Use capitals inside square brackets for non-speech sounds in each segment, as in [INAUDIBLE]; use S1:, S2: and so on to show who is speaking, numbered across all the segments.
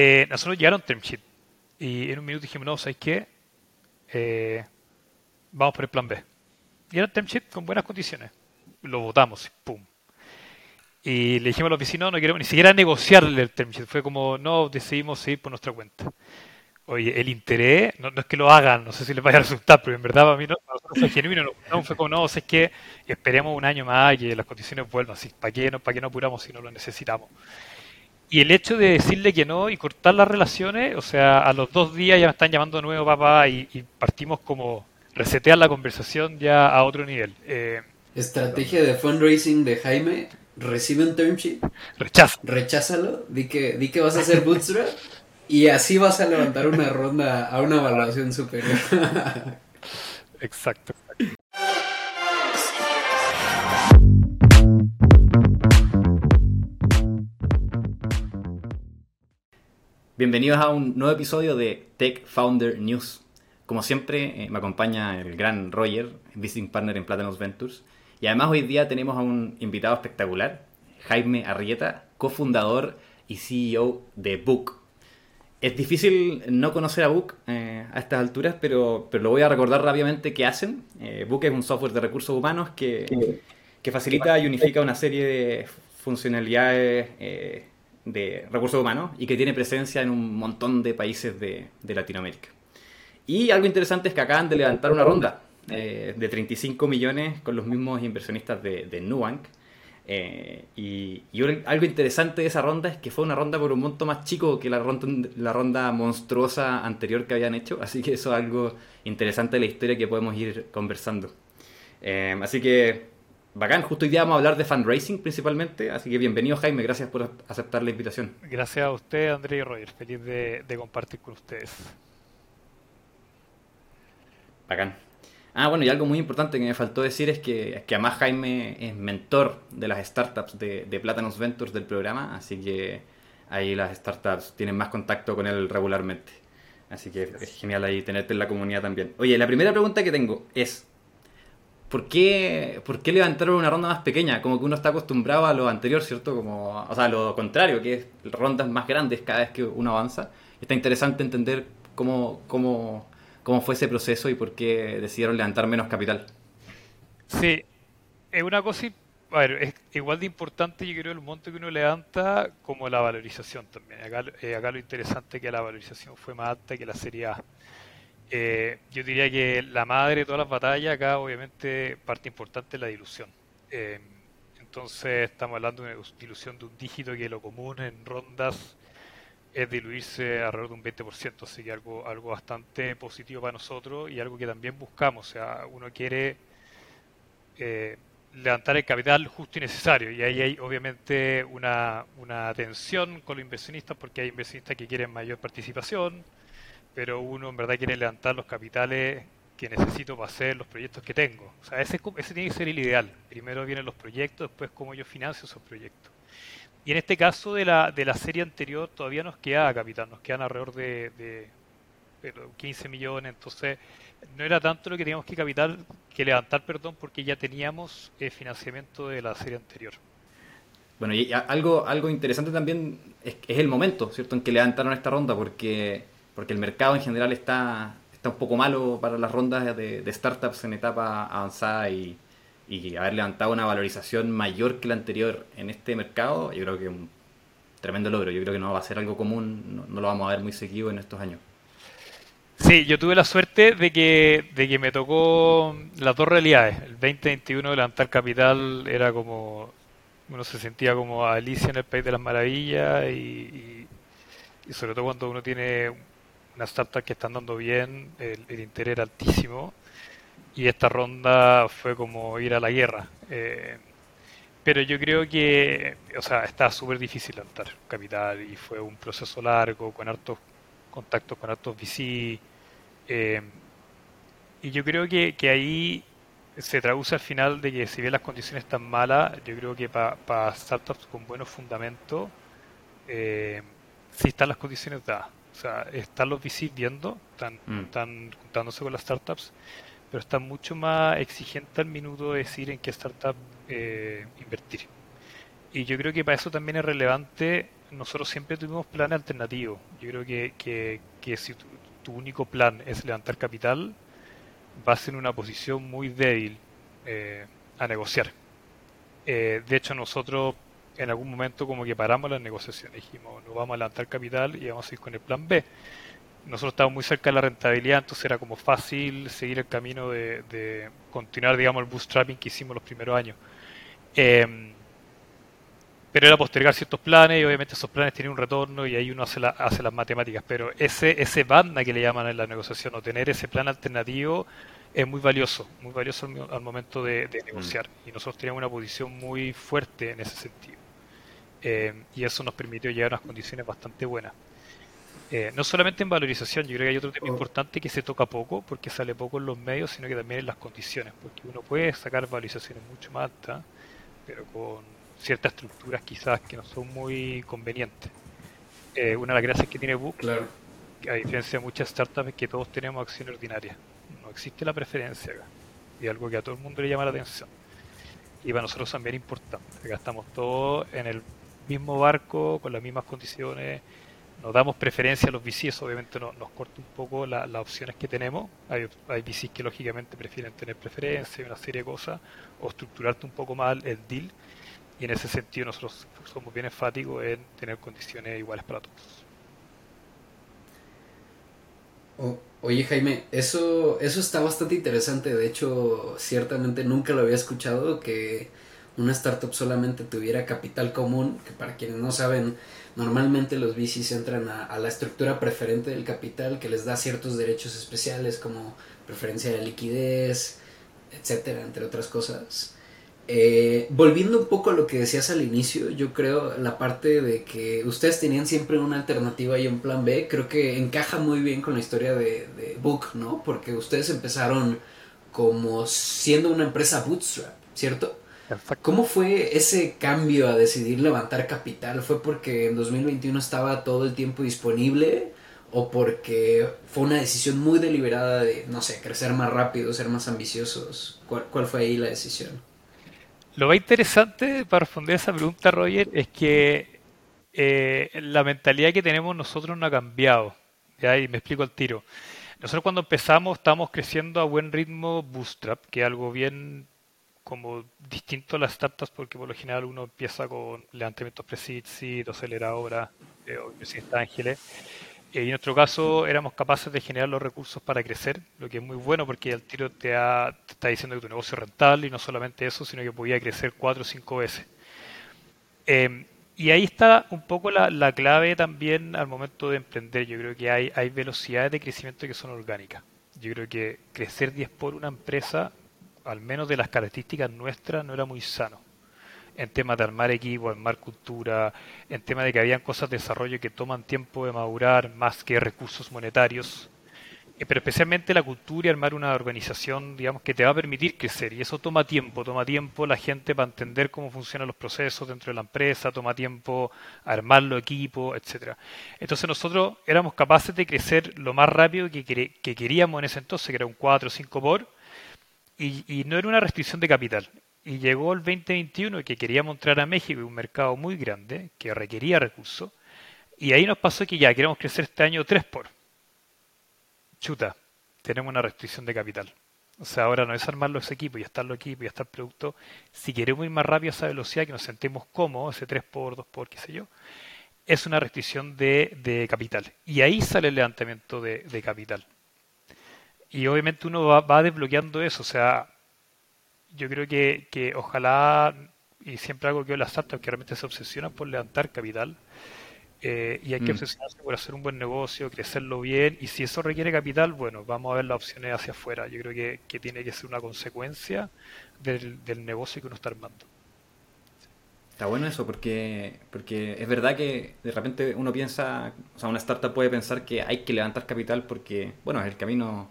S1: Eh, nosotros llegaron term sheet y en un minuto dijimos, no, ¿sabes qué? Eh, vamos por el plan B. Y era term sheet con buenas condiciones. Lo votamos, pum. Y le dijimos a los vecinos, no queremos ni siquiera negociarle el term sheet. Fue como, no, decidimos seguir por nuestra cuenta. Oye, el interés, no, es que lo hagan, no sé si les vaya a resultar, pero en verdad para mí no, fue genuino, no, fue como, no, es que esperemos un año más y que las condiciones vuelvan, así, ¿para qué, no, ¿para qué no apuramos si no lo necesitamos? Y el hecho de decirle que no y cortar las relaciones, o sea, a los dos días ya me están llamando de nuevo papá y, partimos como resetear la conversación ya a otro nivel.
S2: Eh, Estrategia de fundraising de Jaime, recibe un term sheet,
S1: rechaza.
S2: Recházalo, di que, di que vas a hacer bootstrap [LAUGHS] y así vas a levantar una ronda a una evaluación superior. [LAUGHS]
S1: exacto.
S3: Bienvenidos a un nuevo episodio de Tech Founder News. Como siempre, eh, me acompaña el gran Roger, Visiting Partner en Platanos Ventures. Y además hoy día tenemos a un invitado espectacular, Jaime Arrieta, cofundador y CEO de Book, es difícil no conocer a Book eh, a estas alturas, pero, pero lo voy a recordar rápidamente qué hacen. Eh, Book es un software de recursos humanos que, que facilita y unifica una serie de funcionalidades de recursos humanos y que tiene presencia en un montón de países de, Latinoamérica. Y algo interesante es que acaban de levantar una ronda de 35 millones con los mismos inversionistas de, de Nubank eh, y, algo interesante de esa ronda es que fue una ronda por un monto más chico que la ronda, la ronda monstruosa anterior que habían hecho, así que eso es algo interesante de la historia que podemos ir conversando. Eh, así que, bacán, justo hoy día vamos a hablar de fundraising principalmente, así que bienvenido Jaime, gracias por aceptar la invitación.
S1: Gracias a usted, André y Roger, feliz de, de compartir con ustedes.
S3: Bacán. Ah, bueno, y algo muy importante que me faltó decir es que, que además Jaime es mentor de las startups de, de Plátanos Ventures del programa, así que ahí las startups tienen más contacto con él regularmente. Así que es genial ahí tenerte en la comunidad también. Oye, la primera pregunta que tengo es, ¿por qué, ¿por qué levantaron una ronda más pequeña? Como que uno está acostumbrado a lo anterior, ¿cierto? Como, o sea, lo contrario, que es rondas más grandes cada vez que uno avanza. Está interesante entender cómo, cómo cómo fue ese proceso y por qué decidieron levantar menos capital.
S1: Sí, es una cosa, a ver, es igual de importante yo creo el monto que uno levanta como la valorización también. Acá, eh, acá lo interesante es que la valorización fue más alta que la serie A. Eh, yo diría que la madre de todas las batallas acá obviamente parte importante es la dilución. Eh, entonces estamos hablando de una dilución de un dígito que lo común en rondas es diluirse alrededor de un 20%, así que algo, algo bastante positivo para nosotros y algo que también buscamos. O sea, uno quiere eh, levantar el capital justo y necesario y ahí hay obviamente una, una tensión con los inversionistas porque hay inversionistas que quieren mayor participación, pero uno en verdad quiere levantar los capitales que necesito para hacer los proyectos que tengo. O sea, ese, ese tiene que ser el ideal. Primero vienen los proyectos, después cómo yo financio esos proyectos. Y en este caso de la, de la serie anterior todavía nos queda capital, nos quedan alrededor de, de, 15 millones, entonces no era tanto lo que teníamos que capital que levantar, perdón, porque ya teníamos el financiamiento de la serie anterior.
S3: Bueno, y algo, algo interesante también es, el momento, ¿cierto?, en que levantaron esta ronda, porque, porque el mercado en general está, está un poco malo para las rondas de, de startups en etapa avanzada y, haber levantado una valorización mayor que la anterior en este mercado, yo creo que es un tremendo logro. Yo creo que no va a ser algo común, no, lo vamos a ver muy seguido en estos años.
S1: Sí, yo tuve la suerte de que, de que me tocó las dos realidades. El 2021 levantar capital era como, uno se sentía como Alicia en el País de las Maravillas y, y, sobre todo cuando uno tiene una startup que está andando bien, el, el interés era altísimo y esta ronda fue como ir a la guerra. Eh, pero yo creo que, o sea, está súper difícil levantar capital y fue un proceso largo, con hartos contactos con hartos VC. Eh, y yo creo que, que, ahí se traduce al final de que si bien las condiciones están malas, yo creo que para startups con buenos fundamentos, eh, sí están las condiciones dadas. O sea, están los VC viendo, están, mm. están juntándose con las startups pero está mucho más exigente al minuto de decir en qué startup eh, invertir. Y yo creo que para eso también es relevante nosotros siempre tuvimos planes alternativos. Yo creo que, que, que si tu, tu, único plan es levantar capital, vas en una posición muy débil eh, a negociar. Eh, de hecho, nosotros en algún momento como que paramos las negociaciones, dijimos, no vamos a levantar capital y vamos a ir con el plan B. Nosotros estábamos muy cerca de la rentabilidad, entonces era como fácil seguir el camino de, de continuar, digamos, el bootstrapping que hicimos los primeros años. Eh, pero era postergar ciertos planes y obviamente esos planes tienen un retorno y ahí uno hace, la, hace las matemáticas. Pero ese, ese banda que le llaman en la negociación o tener ese plan alternativo es muy valioso, muy valioso al, al momento de, de negociar. Mm. Y nosotros teníamos una posición muy fuerte en ese sentido. Eh, y eso nos permitió llegar a unas condiciones bastante buenas. Eh, no solamente en valorización, yo creo que hay otro tema oh. importante que se toca poco, porque sale poco en los medios, sino que también en las condiciones, porque uno puede sacar valorizaciones mucho más altas, pero con ciertas estructuras quizás que no son muy convenientes. Eh, una de las gracias que tiene Book,
S2: claro.
S1: a diferencia de muchas startups, es que todos tenemos acción ordinaria. No existe la preferencia acá. Y algo que a todo el mundo le llama la atención. Y para nosotros también es importante. Acá estamos todos en el mismo barco, con las mismas condiciones. Nos damos preferencia a los VCs, obviamente no, nos corta un poco la, las opciones que tenemos. Hay, hay VCs que lógicamente prefieren tener preferencia y una serie de cosas, o estructurarte un poco más el deal y en ese sentido nosotros somos bien enfáticos en tener condiciones iguales para todos.
S2: Oye Jaime, eso, eso está bastante interesante, de hecho ciertamente nunca lo había escuchado que una startup solamente tuviera capital común, que para quienes no saben, normalmente los VCs entran a, la estructura preferente del capital que les da ciertos derechos especiales como preferencia de liquidez, etcétera, entre otras cosas. Eh, volviendo un poco a lo que decías al inicio, yo creo la parte de que ustedes tenían siempre una alternativa y un plan B, creo que encaja muy bien con la historia de, de Book, ¿no? Porque ustedes empezaron como siendo una empresa bootstrap, ¿cierto? ¿Cómo fue ese cambio a decidir levantar capital? ¿Fue porque en 2021 estaba todo el tiempo disponible? ¿O porque fue una decisión muy deliberada de, no sé, crecer más rápido, ser más ambiciosos? ¿Cuál, cuál fue ahí la decisión?
S1: Lo más interesante para responder a esa pregunta, Roger, es que eh, la mentalidad que tenemos nosotros no ha cambiado. ¿ya? Y me explico al tiro. Nosotros cuando empezamos estábamos creciendo a buen ritmo bootstrap, que es algo bien como distinto a las startups porque por lo general uno empieza con levantamientos pre-seed, aceleradora, eh, universidades ángeles y en nuestro caso éramos capaces de generar los recursos para crecer, lo que es muy bueno porque el tiro te, ha, te está diciendo que tu negocio es rentable y no solamente eso, sino que podía crecer cuatro o cinco veces. Eh, y ahí está un poco la, la, clave también al momento de emprender. Yo creo que hay, hay velocidades de crecimiento que son orgánicas. Yo creo que crecer 10 por una empresa, al menos de las características nuestras, no era muy sano en temas de armar equipo, armar cultura, en temas de que habían cosas de desarrollo que toman tiempo de madurar más que recursos monetarios, eh, pero especialmente la cultura y armar una organización, digamos, que te va a permitir crecer. Y eso toma tiempo, toma tiempo la gente para entender cómo funcionan los procesos dentro de la empresa, toma tiempo armar los equipos, etcétera. Entonces nosotros éramos capaces de crecer lo más rápido que, que queríamos en ese entonces, que era un 4 o 5 por, y, y no era una restricción de capital y llegó el 2021 que queríamos entrar a México, un mercado muy grande, que requería recursos, y ahí nos pasó que ya queremos crecer este año 3 por. Chuta, tenemos una restricción de capital. O sea, ahora no es armar los equipos y estar los equipos y estar el producto. Si queremos ir más rápido a esa velocidad, que nos sentemos cómodos, ese 3 por, 2 por, qué sé yo, es una restricción de, de capital. Y ahí sale el levantamiento de, de capital. Y obviamente uno va, va desbloqueando eso. O sea, yo creo que, que ojalá, y siempre hago que las startups que realmente se obsesionan por levantar capital, eh, y hay que mm. obsesionarse por hacer un buen negocio, crecerlo bien, y si eso requiere capital, bueno, vamos a ver las opciones hacia afuera. Yo creo que, que tiene que ser una consecuencia del, del negocio que uno está armando.
S3: Está bueno eso, porque, porque es verdad que de repente uno piensa, o sea, una startup puede pensar que hay que levantar capital porque, bueno, es el camino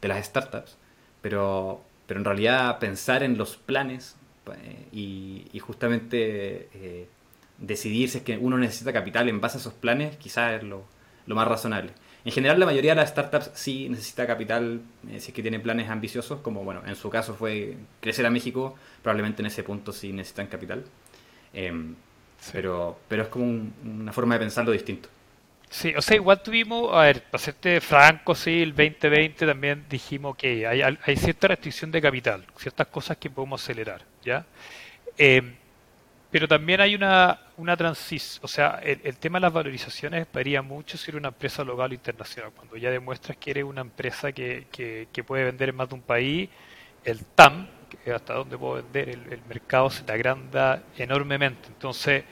S3: de las startups, pero pero en realidad pensar en los planes eh, y, y, justamente eh, decidir si es que uno necesita capital en base a esos planes, quizás es lo, lo, más razonable. En general, la mayoría de las startups sí necesita capital eh, si es que tienen planes ambiciosos, como bueno, en su caso fue crecer a México, probablemente en ese punto sí necesitan capital. Eh, Pero, pero es como una forma de pensarlo distinto.
S1: Sí, o sea, igual tuvimos, a ver, para serte franco, sí, el 2020 también dijimos que hay, hay cierta restricción de capital, ciertas cosas que podemos acelerar, ¿ya? Eh, pero también hay una, una transición, o sea, el, tema de las valorizaciones varía mucho si eres una empresa local o internacional. Cuando ya demuestras que eres una empresa que, que, puede vender en más de un país, el TAM, que es hasta donde puedo vender, el, mercado se te agranda enormemente. Entonces,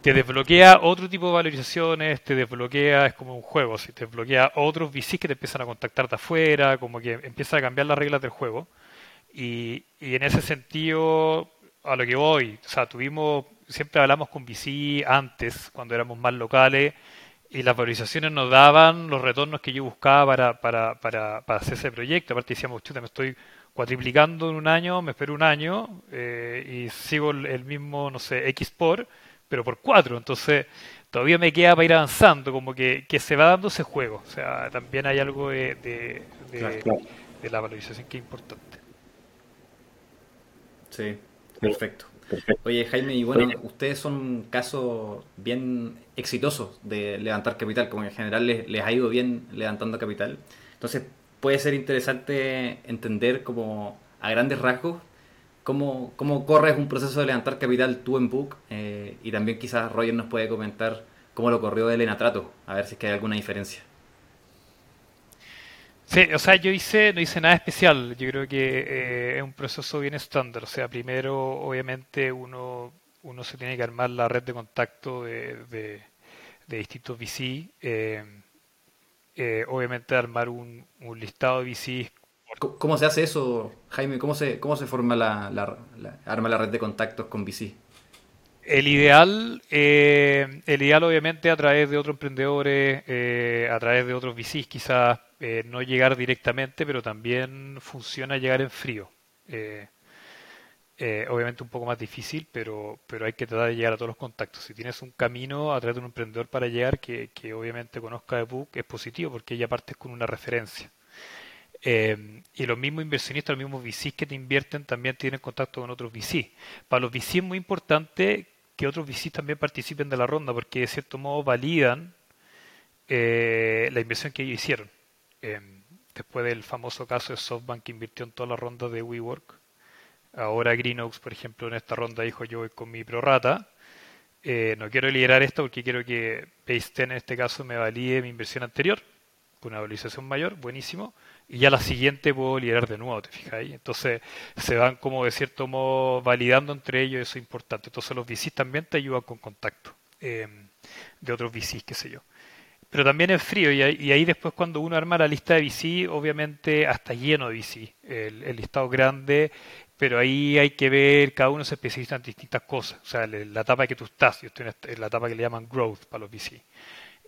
S1: te desbloquea otro tipo de valorizaciones, te desbloquea, es como un juego, si te desbloquea otros VCs que te empiezan a contactar de afuera, como que empieza a cambiar las reglas del juego. Y, y en ese sentido, a lo que voy, o sea, tuvimos, siempre hablamos con VC antes, cuando éramos más locales, y las valorizaciones nos daban los retornos que yo buscaba para, para, para, para hacer ese proyecto. Aparte decíamos, chuta, me estoy cuatriplicando en un año, me espero un año eh, y sigo el mismo, no sé, X por, pero por cuatro. Entonces, todavía me queda para ir avanzando, como que, que se va dando ese juego. O sea, también hay algo de, de, de la valorización que es importante.
S3: Sí, Perfecto. Oye, Jaime, y bueno, ustedes son un caso bien exitoso de levantar capital, como en general les, ha ido bien levantando capital. Entonces, puede ser interesante entender como a grandes rasgos cómo, cómo corres un proceso de levantar capital tú en Book eh, y también quizás Roger nos puede comentar cómo lo corrió de Elena Trato, a ver si es que hay alguna diferencia.
S1: Sí, o sea, yo hice, no hice nada especial. Yo creo que eh, es un proceso bien estándar. O sea, primero, obviamente, uno, uno se tiene que armar la red de contacto de, de, distintos VC. Eh, eh, obviamente, armar un, un listado de VC.
S3: ¿Cómo se hace eso, Jaime? ¿Cómo se, cómo se forma la, la, arma la red de contactos con VC?
S1: El ideal, el ideal obviamente a través de otros emprendedores, a través de otros VCs quizás eh, no llegar directamente, pero también funciona llegar en frío. Eh, eh, obviamente un poco más difícil, pero, pero hay que tratar de llegar a todos los contactos. Si tienes un camino a través de un emprendedor para llegar que, que obviamente conozca de Book, es positivo porque ya partes con una referencia. Y los mismos inversionistas, los mismos VCs que te invierten también tienen contacto con otros VCs. Para los VCs es muy importante que otros VCs también participen de la ronda porque de cierto modo validan la inversión que ellos hicieron. Em, después del famoso caso de SoftBank que invirtió en toda la ronda de WeWork. Ahora Greenox, por ejemplo, en esta ronda dijo yo voy con mi prorata. Eh, no quiero liderar esto porque quiero que Paste en este caso me valide mi inversión anterior con una valorización mayor, buenísimo. Y ya la siguiente puedo liderar de nuevo, ¿te fijáis? Entonces se van como de cierto modo validando entre ellos, eso es importante. Entonces los VCs también te ayudan con contacto em, de otros VCs, qué sé yo pero también es frío y, ahí después cuando uno arma la lista de VC, obviamente hasta lleno de VC, el, listado grande, pero ahí hay que ver, cada uno se especializa en distintas cosas, o sea, la etapa que tú estás, yo estoy en la etapa que le llaman growth para los VC.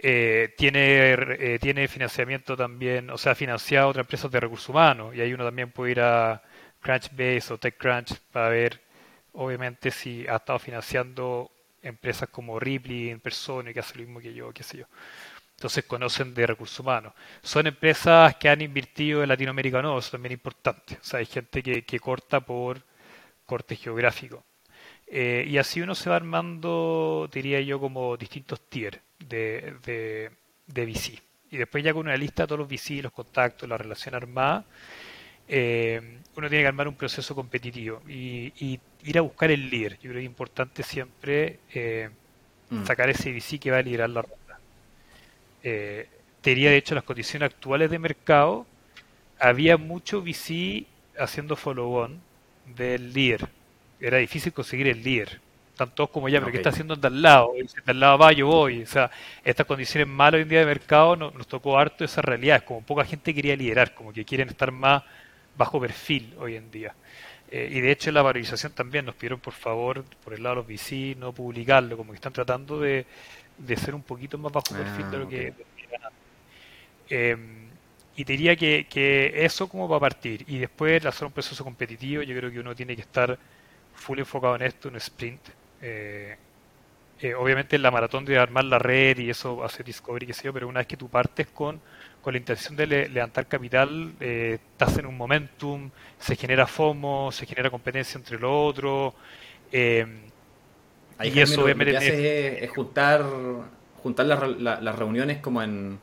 S1: Eh, tiene, eh, tiene financiamiento también, o sea, financiado otras empresas de recursos humanos y ahí uno también puede ir a Crunchbase o TechCrunch para ver, obviamente, si ha estado financiando empresas como Ripley en persona que hace lo mismo que yo, qué sé yo entonces conocen de recursos humanos. Son empresas que han invertido en Latinoamérica no, eso también es importante. O sea, hay gente que, que corta por corte geográfico. Eh, y así uno se va armando, diría yo, como distintos tiers de, de, de VC. Y después ya con una lista de todos los VC, los contactos, la relación armada, eh, uno tiene que armar un proceso competitivo y, ir a buscar el líder. Yo creo que es importante siempre eh, mm. sacar ese VC que va a liderar la eh, diría de hecho las condiciones actuales de mercado, había mucho VC haciendo follow-on del líder. Era difícil conseguir el líder. Tanto como ya, pero ¿qué está haciendo de al lado? Y si de al lado va, yo voy. O sea, estas condiciones malas hoy en día de mercado nos, tocó harto esa realidad. Como poca gente quería liderar, como que quieren estar más bajo perfil hoy en día. Eh, y de hecho en la valorización también nos pidieron por favor, por el lado de los VC, no publicarlo, como que están tratando de, de ser un poquito más bajo perfil de lo ah, que em, y te diría que, que, eso como va a partir y después hacer un proceso competitivo yo creo que uno tiene que estar full enfocado en esto, un sprint eh, eh, obviamente en la maratón de armar la red y eso hacer discovery que sé yo, pero una vez que tú partes con, con la intención de levantar capital eh, estás en un momentum se genera FOMO, se genera competencia entre los otros em,
S3: y eso lo, que hace es, juntar, juntar las, reuniones como en,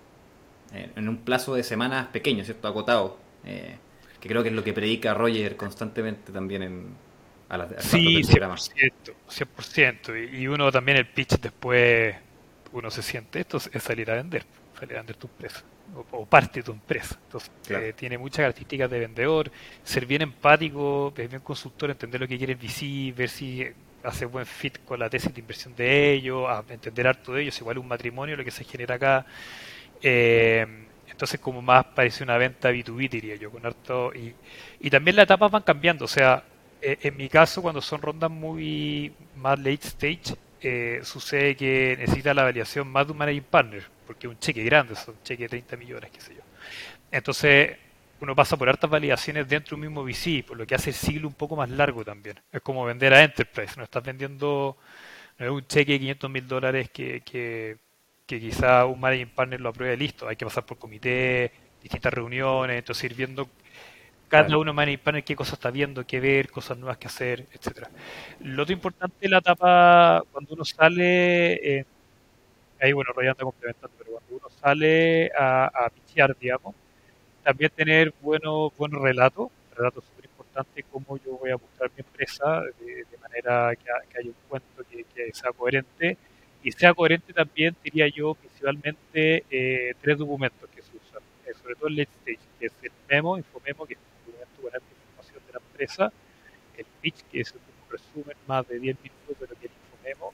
S3: en, un plazo de semanas pequeño, ¿cierto? Acotado. Eh, que creo que es lo que predica Roger constantemente también en,
S1: a las Sí, 100%, 100%. Y uno también el pitch después, uno se siente, esto es salir a vender, salir a vender tu empresa o, parte de tu empresa. Entonces, eh, tiene muchas características de vendedor, ser bien empático, bien consultor, entender lo que quiere el VC, ver si hace buen fit con la tesis de inversión de ellos, entender harto de ellos, igual un matrimonio, lo que se genera acá. Eh, entonces, como más parece una venta B2B, diría yo, con harto. Y, y también las etapas van cambiando, o sea, en mi caso, cuando son rondas muy más late stage, sucede que necesita la validación más de un managing partner porque es un cheque grande, son cheque de 30 millones, qué sé yo. Entonces, uno pasa por hartas validaciones dentro de un mismo VC, por lo que hace el siglo un poco más largo también. Es como vender a Enterprise, no estás vendiendo no es un cheque de 500 mil dólares que, que, que, quizá un managing partner lo apruebe listo, hay que pasar por comité, distintas reuniones, entonces ir viendo cada uno managing partner qué cosas está viendo, qué ver, cosas nuevas que hacer, etcétera. Lo otro importante es la etapa cuando uno sale eh, ahí bueno, Roy anda complementando, pero cuando uno sale a, a digamos, también tener buenos buenos relatos, relatos súper importantes, cómo yo voy a mostrar mi empresa de, manera que, haya un cuento que, sea coherente y sea coherente también, diría yo, principalmente eh, tres documentos que se usan, eh, sobre todo el late stage, que es el memo, infomemo, que es información de la empresa, el pitch, que es un resumen más de 10 minutos de lo que infomemo,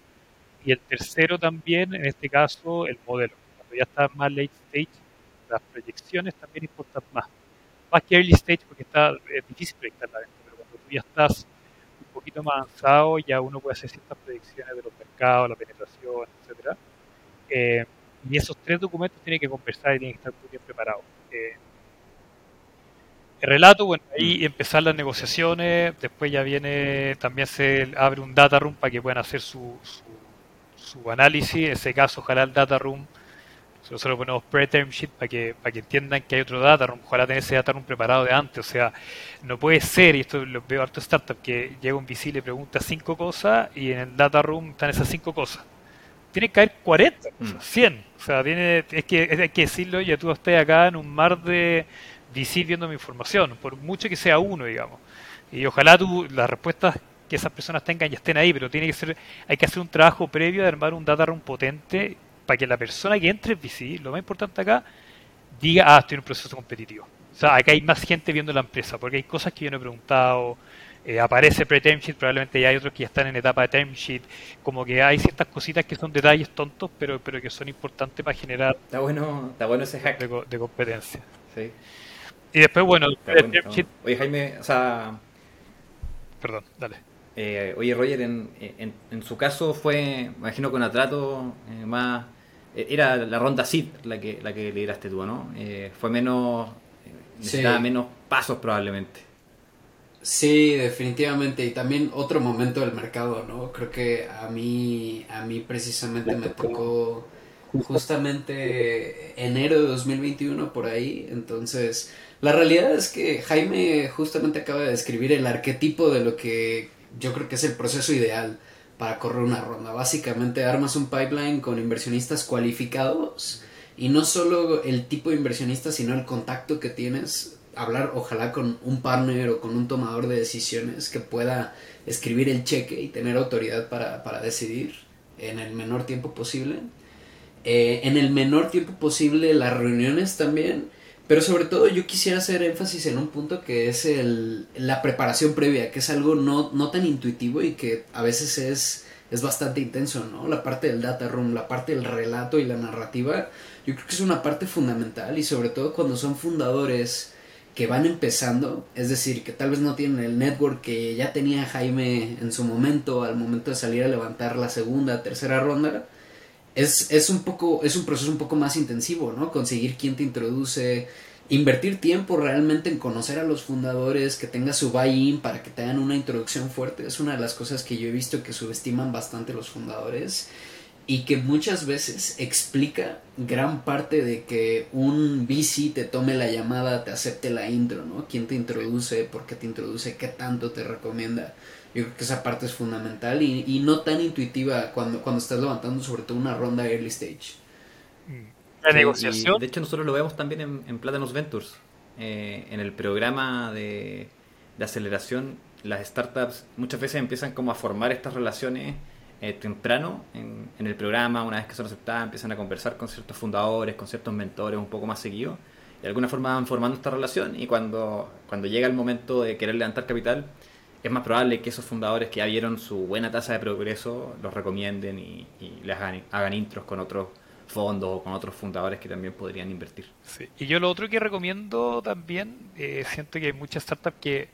S1: y el tercero también, en este caso, el modelo. Cuando ya está más late stage, las proyecciones también importan más. Más que early stage porque está, es difícil proyectar la venta, pero cuando tú ya estás un poquito más avanzado, ya uno puede hacer ciertas predicciones de los mercados, la penetración, etcétera. Eh, y esos tres documentos tienen que conversar y tienen que estar muy bien preparados. Eh, el relato, bueno, ahí mm. empezar las negociaciones, después ya viene, también se abre un data room para que puedan hacer su su análisis, en ese caso ojalá el data room, nosotros ponemos pre-term sheet para que, para que entiendan que hay otro data room, ojalá tener ese data room preparado de antes, o sea, no puede ser, y esto lo veo harto startup, que llega un VC y le pregunta cinco cosas y en el data room están esas cinco cosas. Tiene que haber 40, 100, mm. o sea, tiene, es que hay que decirlo, ya tú estés acá en un mar de VC viendo mi información, por mucho que sea uno, digamos. Y ojalá tú, las respuestas que esas personas tengan y estén ahí, pero tiene que ser, hay que hacer un trabajo previo de armar un data room potente para que la persona que entre en VC, lo más importante acá, diga, ah, estoy en un proceso competitivo. O sea, acá hay más gente viendo la empresa, porque hay cosas que yo no he preguntado, eh, aparece pre-term sheet, probablemente ya hay otros que ya están en etapa de term sheet, como que hay ciertas cositas que son detalles tontos, pero, pero que son importantes para generar
S3: está bueno, está bueno ese hack
S1: de, competencia. Sí. Y después, bueno,
S3: Oye, Jaime, o sea...
S1: Perdón, dale.
S3: Eh, oye, Roger, en, en, su caso fue, me imagino, con atrato eh, más. Eh, era la ronda SID la que, la que lideraste tú, ¿no? fue menos. necesitaba menos pasos probablemente.
S2: Sí, definitivamente. Y también otro momento del mercado, ¿no? Creo que a mí, a mí precisamente me tocó justamente enero de 2021 por ahí. Entonces, la realidad es que Jaime justamente acaba de describir el arquetipo de lo que yo creo que es el proceso ideal para correr una ronda. Básicamente armas un pipeline con inversionistas cualificados y no solo el tipo de inversionista, sino el contacto que tienes. Hablar ojalá con un partner o con un tomador de decisiones que pueda escribir el cheque y tener autoridad para, para decidir en el menor tiempo posible. Eh, en el menor tiempo posible las reuniones también pero sobre todo yo quisiera hacer énfasis en un punto que es el, la preparación previa, que es algo no, no tan intuitivo y que a veces es, es bastante intenso, ¿no? La parte del data room, la parte del relato y la narrativa, yo creo que es una parte fundamental y sobre todo cuando son fundadores que van empezando, es decir, que tal vez no tienen el network que ya tenía Jaime en su momento, al momento de salir a levantar la segunda, tercera ronda, es, es, un poco, es un proceso un poco más intensivo, ¿no? Conseguir quién te introduce, invertir tiempo realmente en conocer a los fundadores, que tenga su buy-in para que te una introducción fuerte, es una de las cosas que yo he visto que subestiman bastante los fundadores. y que muchas veces explica gran parte de que un VC te tome la llamada, te acepte la intro, ¿no? ¿Quién te introduce? ¿Por qué te introduce? ¿Qué tanto te recomienda? Yo creo que esa parte es fundamental y, y no tan intuitiva cuando, cuando estás levantando sobre todo una ronda early stage.
S1: La negociación.
S3: de hecho, nosotros lo vemos también en, en Platanos Ventures. Eh, en el programa de, de aceleración, las startups muchas veces empiezan como a formar estas relaciones eh, temprano en, en, el programa, una vez que son aceptadas, empiezan a conversar con ciertos fundadores, con ciertos mentores un poco más seguidos. De alguna forma van formando esta relación y cuando, cuando llega el momento de querer levantar capital, es más probable que esos fundadores que ya vieron su buena tasa de progreso los recomienden y, les hagan, hagan, intros con otros fondos o con otros fundadores que también podrían invertir.
S1: Sí. Y yo lo otro que recomiendo también, eh, siento que hay muchas startups que,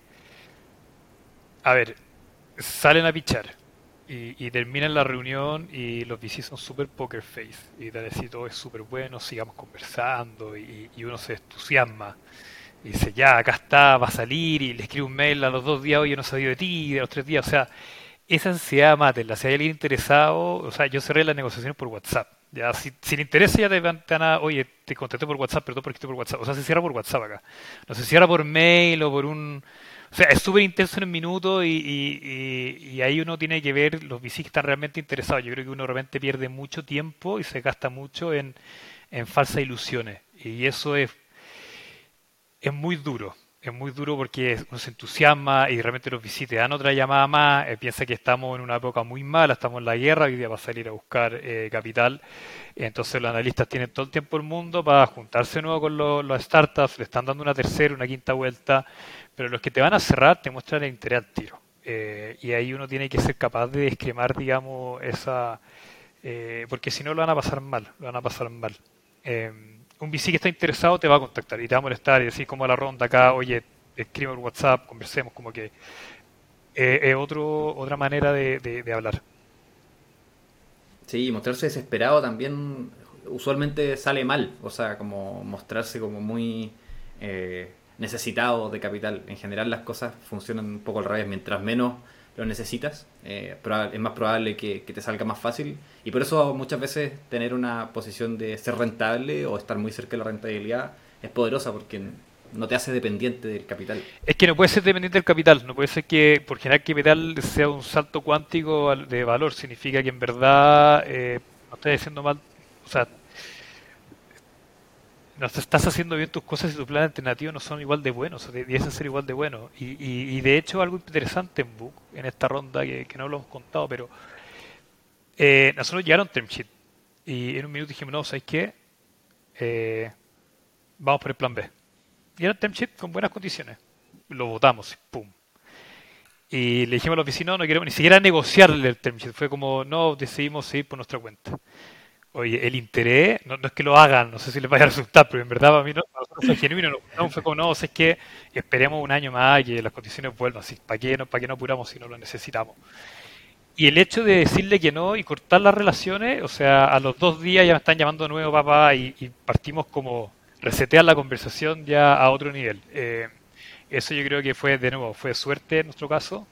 S1: a ver, salen a pichar y, terminan la reunión y los VCs son súper poker face y te decir todo es súper bueno, sigamos conversando y, y, uno se entusiasma y dice ya acá está, va a salir y le escribe un mail a los dos días, oye no sabía de ti, de los tres días, o sea, esa ansiedad mátenla, si hay alguien interesado, o sea, yo cerré las negociaciones por WhatsApp, ya si, si le interesa ya te van, a, oye te contacté por WhatsApp, todo por por WhatsApp, o sea, se cierra por WhatsApp acá, no se cierra por mail o por un o sea, es súper intenso en un minuto y, y, y, ahí uno tiene que ver los VCs que están realmente interesados. Yo creo que uno realmente pierde mucho tiempo y se gasta mucho en, en falsas ilusiones. Y eso es, es muy duro. Es muy duro porque uno se entusiasma y realmente los VCs te dan otra llamada más. Eh, piensa que estamos en una época muy mala, estamos en la guerra, hoy día va a salir a buscar eh, capital. Entonces los analistas tienen todo el tiempo del mundo para juntarse de nuevo con los, startups, le están dando una tercera, una quinta vuelta pero los que te van a cerrar te muestran el interés al tiro. Eh, y ahí uno tiene que ser capaz de esquemar, digamos, esa... Eh, porque si no lo van a pasar mal, lo van a pasar mal. Eh, un VC que está interesado te va a contactar y te va a molestar y decir como la ronda acá, oye, escribe por WhatsApp, conversemos, como que es otro, otra manera de, de, de hablar.
S3: Sí, mostrarse desesperado también usualmente sale mal, o sea, como mostrarse como muy... Eh, necesitado de capital. En general las cosas funcionan un poco al revés. Mientras menos lo necesitas, eh, es más probable que, te salga más fácil. Y por eso muchas veces tener una posición de ser rentable o estar muy cerca de la rentabilidad es poderosa porque no te hace dependiente del capital.
S1: Es que no puede ser dependiente del capital. No puede ser que por generar capital sea un salto cuántico de valor. Significa que en verdad eh, no estás haciendo mal. O sea, no estás haciendo bien tus cosas y tus planes alternativos no son igual de buenos, o debiesen ser igual de buenos. Y, y, y, de hecho, algo interesante en Book, en esta ronda que, no lo hemos contado, pero eh, nosotros llegaron term sheet y en un minuto dijimos, no, ¿sabes qué? Eh, vamos por el plan B. Y era term con buenas condiciones. Lo votamos, pum. Y le dijimos a los vecinos, no queremos ni siquiera negociar el term sheet. Fue como, no, decidimos seguir por nuestra cuenta. Oye, el interés, no, no, es que lo hagan, no sé si les vaya a resultar, pero en verdad para mí no, fue genuino, no, no, fue como, no, es que esperemos un año más que las condiciones vuelvan, así, ¿para qué, no, ¿para qué no apuramos si no lo necesitamos? Y el hecho de decirle que no y cortar las relaciones, o sea, a los dos días ya me están llamando de nuevo papá y, y partimos como resetear la conversación ya a otro nivel. Eh, eso yo creo que fue, de nuevo, fue suerte en nuestro caso,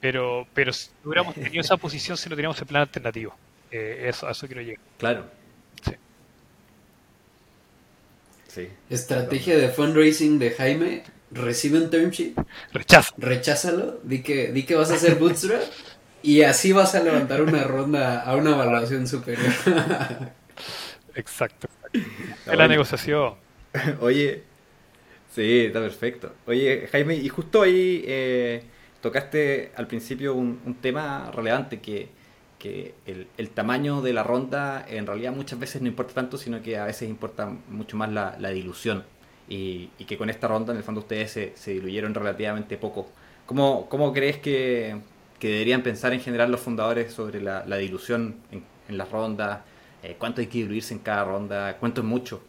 S1: pero, pero si hubiéramos tenido esa posición si no teníamos el plan alternativo. Eh, eso, a eso quiero llegar.
S3: Claro.
S1: Sí.
S2: sí. Estrategia de fundraising de Jaime. Recibe un term sheet.
S1: Rechaza.
S2: Recházalo. Di que, di que vas a hacer bootstrap. [LAUGHS] y así vas a levantar una ronda a una evaluación superior. [LAUGHS]
S1: exacto. Es la negociación. [LAUGHS]
S3: Oye. Sí, está perfecto. Oye, Jaime, y justo ahí eh, tocaste al principio un, un tema relevante que que el, tamaño de la ronda en realidad muchas veces no importa tanto, sino que a veces importa mucho más la, dilución. Y, que con esta ronda, en el fondo, ustedes se, diluyeron relativamente poco. ¿Cómo, cómo crees que, deberían pensar en general los fundadores sobre la, dilución en, en las rondas? Eh, ¿Cuánto hay que diluirse en cada ronda? ¿Cuánto es mucho?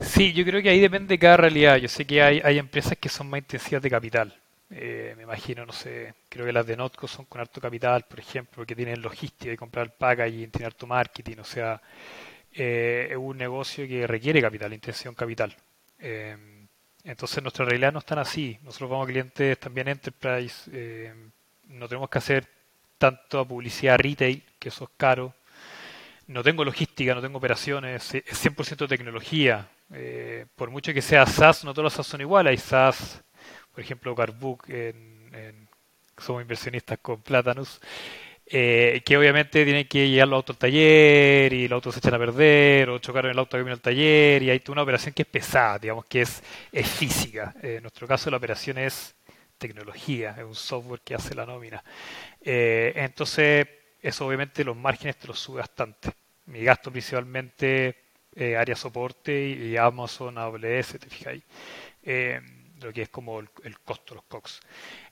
S1: Sí, yo creo que ahí depende de cada realidad. Yo sé que hay, hay empresas que son más intensivas de capital. Eh, me imagino, no sé, creo que las de Notco son con harto capital, por ejemplo, que tienen logística y comprar packaging, tienen harto marketing, o sea, eh, es un negocio que requiere capital, intención capital. Eh, entonces nuestra realidad no es tan así. Nosotros vamos a clientes también enterprise, eh, no tenemos que hacer tanto publicidad retail, que eso es caro. no tengo logística, no tengo operaciones, es 100% tecnología. Por mucho que sea SaaS, no todos los SaaS son iguales. Hay SaaS, por ejemplo, Carbook, en, somos inversionistas con Platanus, eh, que obviamente tienen que llegar los autos al taller y los autos se echan a perder o chocaron el auto que viene al taller y hay toda una operación que es pesada, digamos que es, es física. Eh, en nuestro caso la operación es tecnología, es un software que hace la nómina. entonces, eso obviamente los márgenes te los sube bastante. Mi gasto principalmente eh, área soporte y, Amazon AWS, te fijáis, eh, lo que es como el, costo, los COX.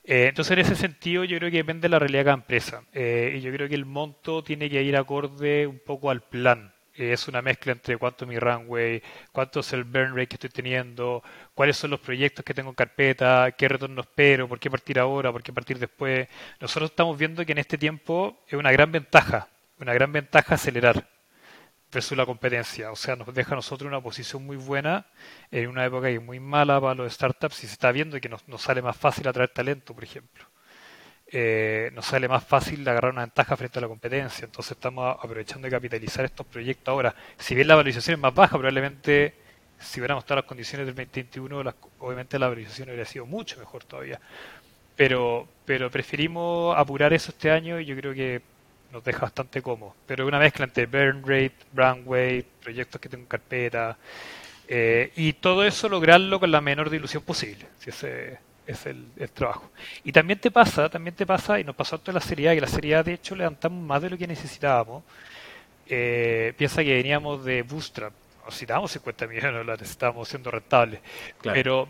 S1: Eh, entonces, en ese sentido, yo creo que depende de la realidad de cada empresa. y yo creo que el monto tiene que ir acorde un poco al plan. es una mezcla entre cuánto es mi runway, cuánto es el burn rate que estoy teniendo, cuáles son los proyectos que tengo en carpeta, qué retorno espero, por qué partir ahora, por qué partir después. Nosotros estamos viendo que en este tiempo es una gran ventaja, una gran ventaja acelerar versus la competencia. O sea, nos deja a nosotros una posición muy buena en una época que es muy mala para los startups y se está viendo que nos, sale más fácil atraer talento, por ejemplo. Eh, nos sale más fácil agarrar una ventaja frente a la competencia. Entonces estamos aprovechando de capitalizar estos proyectos ahora. Si bien la valorización es más baja, probablemente si hubiéramos estado las condiciones del 2021, obviamente la valorización habría sido mucho mejor todavía. Pero, pero preferimos apurar eso este año y yo creo que nos deja bastante cómodo. Pero una mezcla entre burn rate, runway, proyectos que tengo en carpeta, eh, y todo eso lograrlo con la menor dilución posible. Si ese es el, trabajo. Y también te pasa, también te pasa, y nos pasó toda la serie que la serie de hecho levantamos más de lo que necesitábamos. Eh, piensa que veníamos de Bootstrap, necesitábamos 50 millones de dólares, estábamos siendo rentables. Pero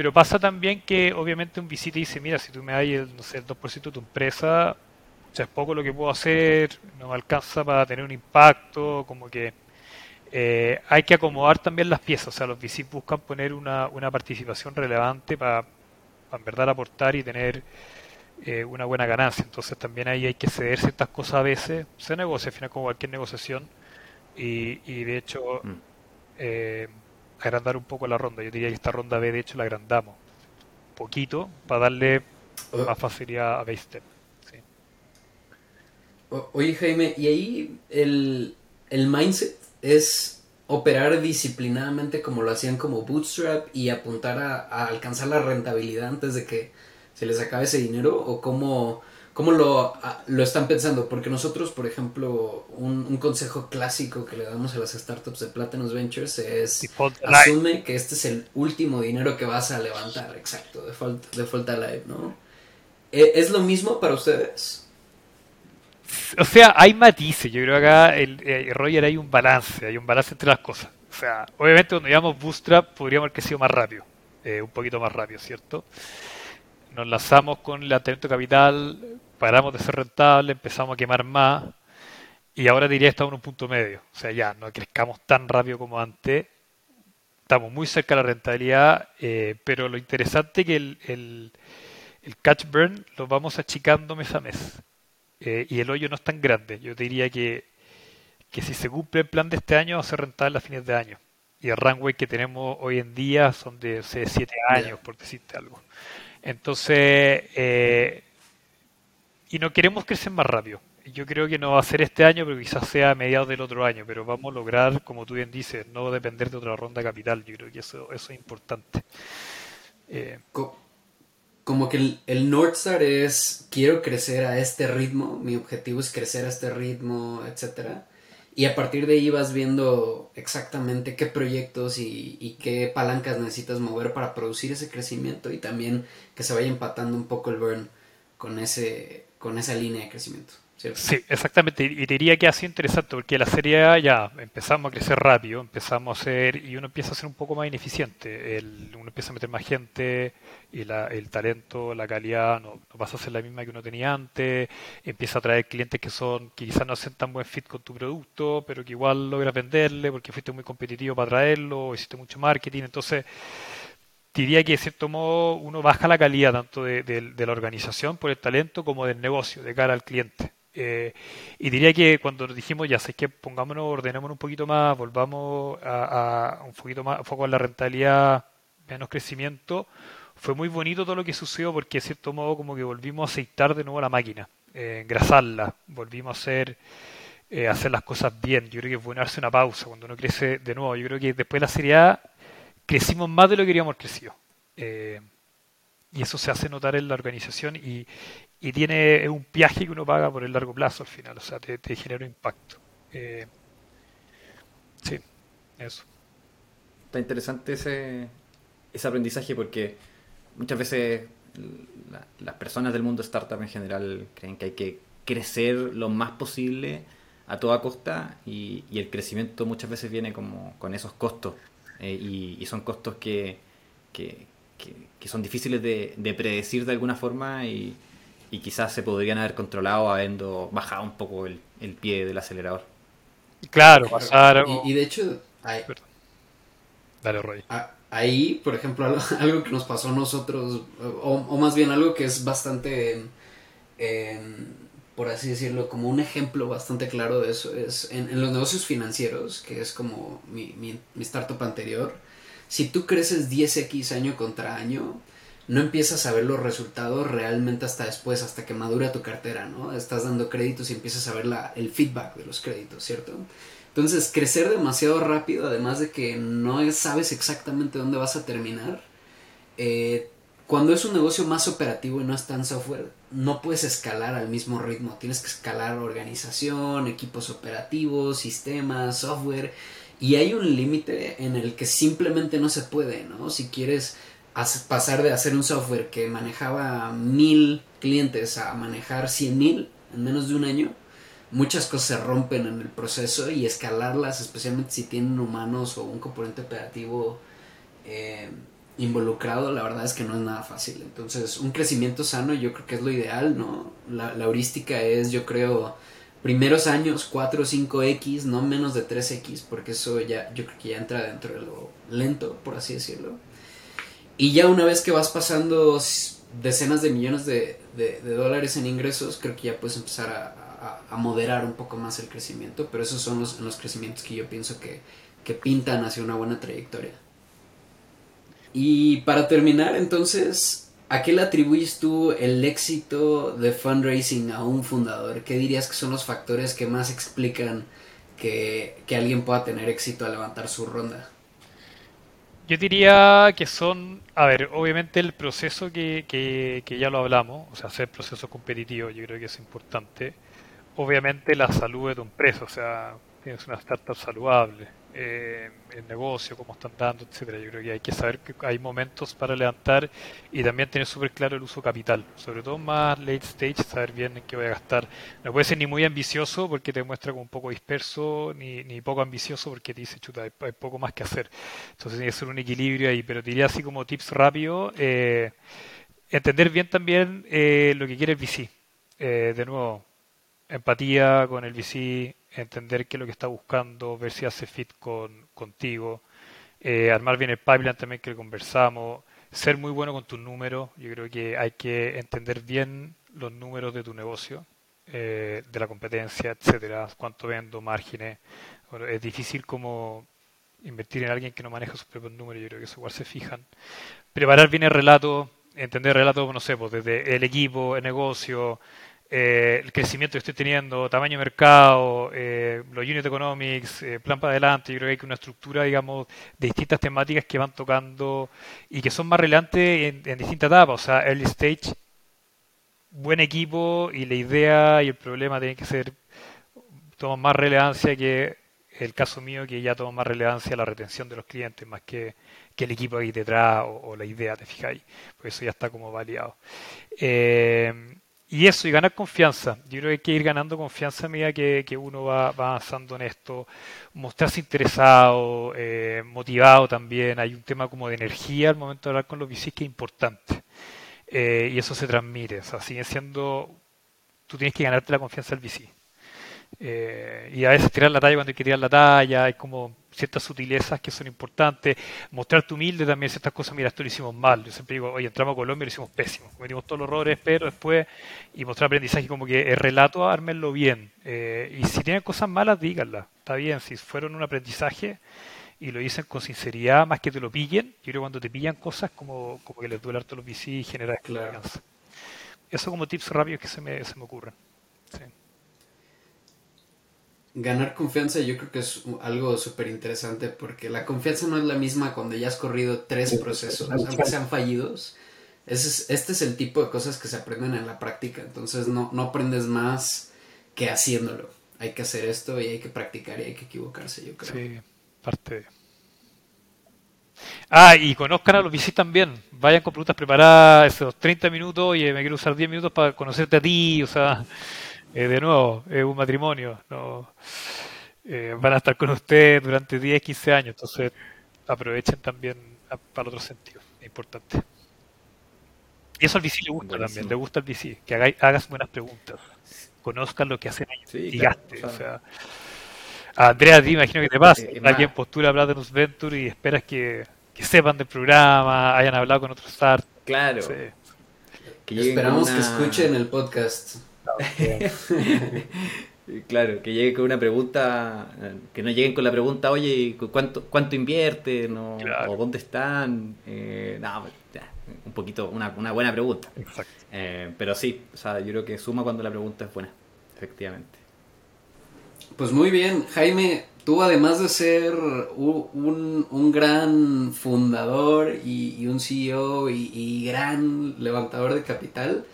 S1: pero pasa también que obviamente un visita dice, mira, si tú me das el, no sé, el 2% de tu empresa, o sea, es poco lo que puedo hacer, no me alcanza para tener un impacto, como que eh, hay que acomodar también las piezas, o sea, los VCs buscan poner una, una participación relevante para, en verdad aportar y tener eh, una buena ganancia, entonces también ahí hay que ceder ciertas cosas a veces, se negocia al final como cualquier negociación y, y de hecho mm. eh, agrandar un poco la ronda, yo diría que esta ronda B de hecho la agrandamos poquito para darle más facilidad a
S2: Oye Jaime, y ahí el, mindset es operar disciplinadamente como lo hacían como Bootstrap y apuntar a, alcanzar la rentabilidad antes de que se les acabe ese dinero o cómo, cómo lo, lo están pensando. Porque nosotros, por ejemplo, un, consejo clásico que le damos a las startups de Platinum Ventures es asume que este es el último dinero que vas a levantar, exacto, default, default alive, ¿no? ¿E, ¿Es lo mismo para ustedes?
S1: O sea, hay matices. Yo creo que acá el, eh, Roger hay un balance, hay un balance entre las cosas. O sea, obviamente cuando llevamos Bootstrap podríamos haber crecido más rápido, eh, un poquito más rápido, ¿cierto? Nos lanzamos con el lanzamiento capital, paramos de ser rentable, empezamos a quemar más y ahora diría que estamos en un punto medio. O sea, ya no crezcamos tan rápido como antes, estamos muy cerca de la rentabilidad, eh, pero lo interesante es que el, el, el catch burn lo vamos achicando mes a mes. Eh, y el hoyo no es tan grande. Yo diría que, que si se cumple el plan de este año va a ser rentable a fines de año. Y el runway que tenemos hoy en día son de 7 años, por decirte algo. Entonces, eh, y no queremos crecer más rápido. Yo creo que no va a ser este año, pero quizás sea a mediados del otro año. Pero vamos a lograr, como tú bien dices, no depender de otra ronda capital. Yo creo que eso, eso es importante.
S2: Eh, como que el, el North Star es quiero crecer a este ritmo, mi objetivo es crecer a este ritmo, etcétera. Y a partir de ahí vas viendo exactamente qué proyectos y, y, qué palancas necesitas mover para producir ese crecimiento y también que se vaya empatando un poco el burn con, ese, con esa línea de crecimiento.
S1: Sí, exactamente. Y diría que sido interesante porque la serie ya empezamos a crecer rápido, empezamos a ser, y uno empieza a ser un poco más ineficiente. El, uno empieza a meter más gente y la, el talento, la calidad no, no, pasa a ser la misma que uno tenía antes. Empieza a traer clientes que son que quizás no hacen tan buen fit con tu producto, pero que igual logras venderle porque fuiste muy competitivo para traerlo, hiciste mucho marketing. Entonces, diría que de cierto modo uno baja la calidad tanto de, de la organización por el talento como del negocio de cara al cliente. Eh, y diría que cuando dijimos, ya sé que pongámonos, ordenémonos un poquito más, volvamos a, un poquito más, foco en la rentabilidad, menos crecimiento, fue muy bonito todo lo que sucedió porque de cierto modo como que volvimos a aceitar de nuevo la máquina, eh, engrasarla, volvimos a ser eh, hacer las cosas bien. Yo creo que es bueno darse una pausa cuando uno crece de nuevo. Yo creo que después de la Serie A crecimos más de lo que queríamos crecido. Eh, y eso se hace notar en la organización y, y tiene un viaje que uno paga por el largo plazo al final, o sea, te, te genera un impacto. Eh, sí, eso.
S3: Está interesante ese, ese aprendizaje porque muchas veces la, las personas del mundo startup en general creen que hay que crecer lo más posible a toda costa y, y el crecimiento muchas veces viene como con esos costos eh, y, y, son costos que, que, que, que son difíciles de, de, predecir de alguna forma y, y, quizás se podrían haber controlado habiendo bajado un poco el, el pie del acelerador.
S1: Claro, pasar...
S2: Y, y de hecho... Hay...
S1: Dale, Roy.
S2: Ahí, por ejemplo, [LAUGHS] algo, que nos pasó a nosotros, o, o más bien algo que es bastante... Eh, por así decirlo, como un ejemplo bastante claro de eso es en, los negocios financieros, que es como mi, mi, mi, startup anterior, si tú creces 10x año contra año, no empiezas a ver los resultados realmente hasta después, hasta que madura tu cartera, ¿no? Estás dando créditos y empiezas a ver el feedback de los créditos, ¿cierto? Entonces, crecer demasiado rápido, además de que no sabes exactamente dónde vas a terminar, eh, cuando es un negocio más operativo y no es tan software, no puedes escalar al mismo ritmo. Tienes que escalar organización, equipos operativos, sistemas, software. Y hay un límite en el que simplemente no se puede, ¿no? Si quieres pasar de hacer un software que manejaba mil clientes a manejar cien mil en menos de un año, muchas cosas se rompen en el proceso y escalarlas, especialmente si tienen humanos o un componente operativo eh, involucrado, la verdad es que no es nada fácil. Entonces, un crecimiento sano yo creo que es lo ideal, ¿no? La, la heurística es, yo creo, primeros años 4 o 5X, no menos de 3X, porque eso ya, yo creo que ya entra dentro de lo lento, por así decirlo. Y ya una vez que vas pasando decenas de millones de, de, de dólares en ingresos, creo que ya puedes empezar a, a, moderar un poco más el crecimiento, pero esos son los, los crecimientos que yo pienso que, que pintan hacia una buena trayectoria. Y para terminar, entonces, ¿a qué le atribuyes tú el éxito de fundraising a un fundador? ¿Qué dirías que son los factores que más explican que, que alguien pueda tener éxito al levantar su ronda?
S1: Yo diría que son, a ver, obviamente el proceso que, que, ya lo hablamos, o sea, hacer procesos competitivos, yo creo que es importante. Obviamente la salud de tu empresa, o sea, tienes una startup saludable, eh, el negocio, cómo están dando, etcétera. Yo creo que hay que saber que hay momentos para levantar y también tener súper claro el uso capital, sobre todo más late stage, saber bien en qué voy a gastar. No puede ser ni muy ambicioso porque te muestra como un poco disperso, ni, ni poco ambicioso porque te dice, chuta, hay, poco más que hacer. Entonces tiene que ser un equilibrio ahí, pero diría así como tips rápido, eh, entender bien también eh, lo que quiere el VC. Eh, de nuevo, empatía con el VC, entender qué es lo que está buscando, ver si hace fit con, contigo, eh, armar bien el pipeline también que conversamos, ser muy bueno con tus números, yo creo que hay que entender bien los números de tu negocio, eh, de la competencia, etcétera, cuánto vendo, márgenes, bueno, es difícil como invertir en alguien que no maneja sus propios números, yo creo que eso igual se fijan. Preparar bien el relato, entender el relato, no sé, pues desde el equipo, el negocio, eh, el crecimiento que estoy teniendo, tamaño de mercado, eh, los unit economics, eh, plan para adelante, yo creo que hay una estructura, digamos, de distintas temáticas que van tocando y que son más relevantes en, en distintas etapas, o sea, early stage, buen equipo y la idea y el problema tienen que ser, toman más relevancia que el caso mío, que ya toma más relevancia la retención de los clientes más que, que el equipo ahí detrás o, o, la idea, te fijáis, porque eso ya está como validado. Y eso, y ganar confianza. Yo creo que hay que ir ganando confianza a medida que, que uno va, va, avanzando en esto. Mostrarse interesado, eh, motivado también. Hay un tema como de energía al momento de hablar con los VCs que es importante. Eh, y eso se transmite. O sea, sigue siendo. Tú tienes que ganarte la confianza del VC. Eh, y a veces tirar la talla cuando hay que tirar la talla, hay como ciertas sutilezas que son importantes, mostrarte humilde también ciertas cosas, mira, esto lo hicimos mal, yo siempre digo, oye, entramos a Colombia y lo hicimos pésimo, cometimos todos los errores, pero después, y mostrar aprendizaje como que el relato, ármenlo bien, eh, y si tienen cosas malas, díganlas, está bien, si fueron un aprendizaje y lo dicen con sinceridad, más que te lo pillen, yo creo que cuando te pillan cosas, como, como que les duele harto los VC y genera
S2: claro.
S1: Eso como tips rápidos que se me, se me ocurren.
S2: Ganar confianza yo creo que es algo súper interesante porque la confianza no es la misma cuando ya has corrido tres procesos, aunque sean fallidos. este es el tipo de cosas que se aprenden en la práctica, entonces no, no aprendes más que haciéndolo. Hay que hacer esto y hay que practicar y hay que equivocarse, yo creo.
S1: Sí, parte de... Ah, y conozcan a los VCs también. Vayan con preguntas preparadas, esos 30 minutos, y me quiero usar 10 minutos para conocerte a ti, o sea, eh, de nuevo, es un matrimonio. ¿no? Eh, van a estar con usted durante 10, 15 años, entonces aprovechen también para el otro sentido, es importante. Y eso al VC le gusta también, le gusta al VC, que hagas buenas preguntas, conozcan lo que hacen ellos y gaste. O sea, Andrea, te imagino que te pasa, eh, alguien postura Platinum Venture y esperas que, sepan del programa, hayan hablado con otros startups.
S3: Claro.
S2: Esperamos que escuchen el podcast. [LAUGHS]
S3: claro, que llegue con una pregunta, que no lleguen con la pregunta, oye, ¿cuánto, cuánto invierten? O, dónde están? Eh, no, un poquito, una, una buena pregunta. Eh, pero sí, o sea, yo creo que suma cuando la pregunta es buena, efectivamente.
S2: Pues muy bien, Jaime, tú además de ser un, un gran fundador y, un CEO y, y, gran levantador de capital,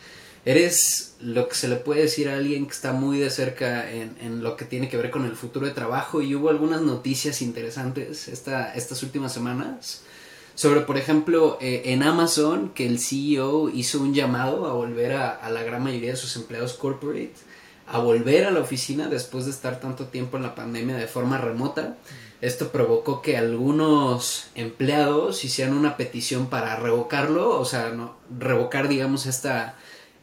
S2: eres lo que se le puede decir a alguien que está muy de cerca en, lo que tiene que ver con el futuro de trabajo y hubo algunas noticias interesantes esta, estas últimas semanas sobre, por ejemplo, eh, en Amazon que el CEO hizo un llamado a volver a, a, la gran mayoría de sus empleados corporate a volver a la oficina después de estar tanto tiempo en la pandemia de forma remota. Esto provocó que algunos empleados hicieran una petición para revocarlo, o sea, no, revocar, digamos, esta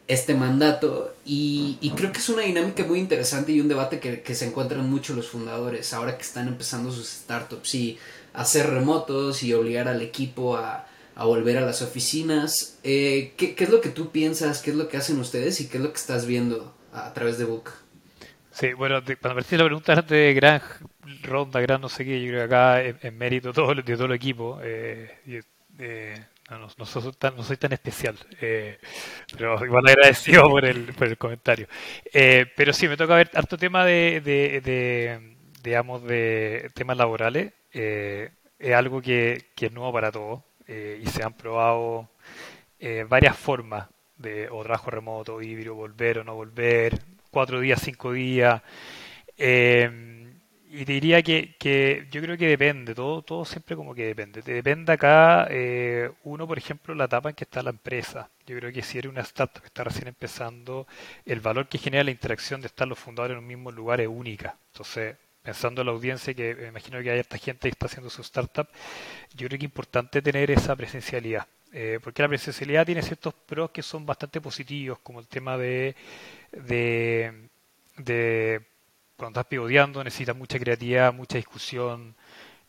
S2: este mandato y, creo que es una dinámica muy interesante y un debate que, se encuentran mucho los fundadores ahora que están empezando sus startups y hacer remotos y obligar al equipo a, volver a las oficinas. Eh, ¿qué, es lo que tú piensas? ¿Qué es lo que hacen ustedes y qué es lo que estás viendo a, través de Book?
S1: Sí, bueno, cuando me la pregunta de gran ronda, gran no sé qué, yo creo que acá en, mérito todo, de todo el equipo, eh, eh no, no, soy, tan, no soy tan especial, eh, pero igual agradecido [LAUGHS] por el, por el comentario. Eh, pero sí, me toca ver harto tema de, de, digamos, de temas laborales. Eh, es algo que, que, es nuevo para todos y se han probado varias formas de o trabajo remoto, híbrido, volver o no volver, cuatro días, cinco días. Eh, y te diría que, que, yo creo que depende, todo, todo siempre como que depende. Te depende acá, eh, uno, por ejemplo, la etapa en que está la empresa. Yo creo que si eres una startup que está recién empezando, el valor que genera la interacción de estar los fundadores en un mismo lugar es única. Entonces, pensando en la audiencia, que me imagino que hay esta gente que está haciendo su startup, yo creo que es importante tener esa presencialidad. Eh, porque la presencialidad tiene ciertos pros que son bastante positivos, como el tema de, de, de cuando estás pivoteando necesitas mucha creatividad, mucha discusión.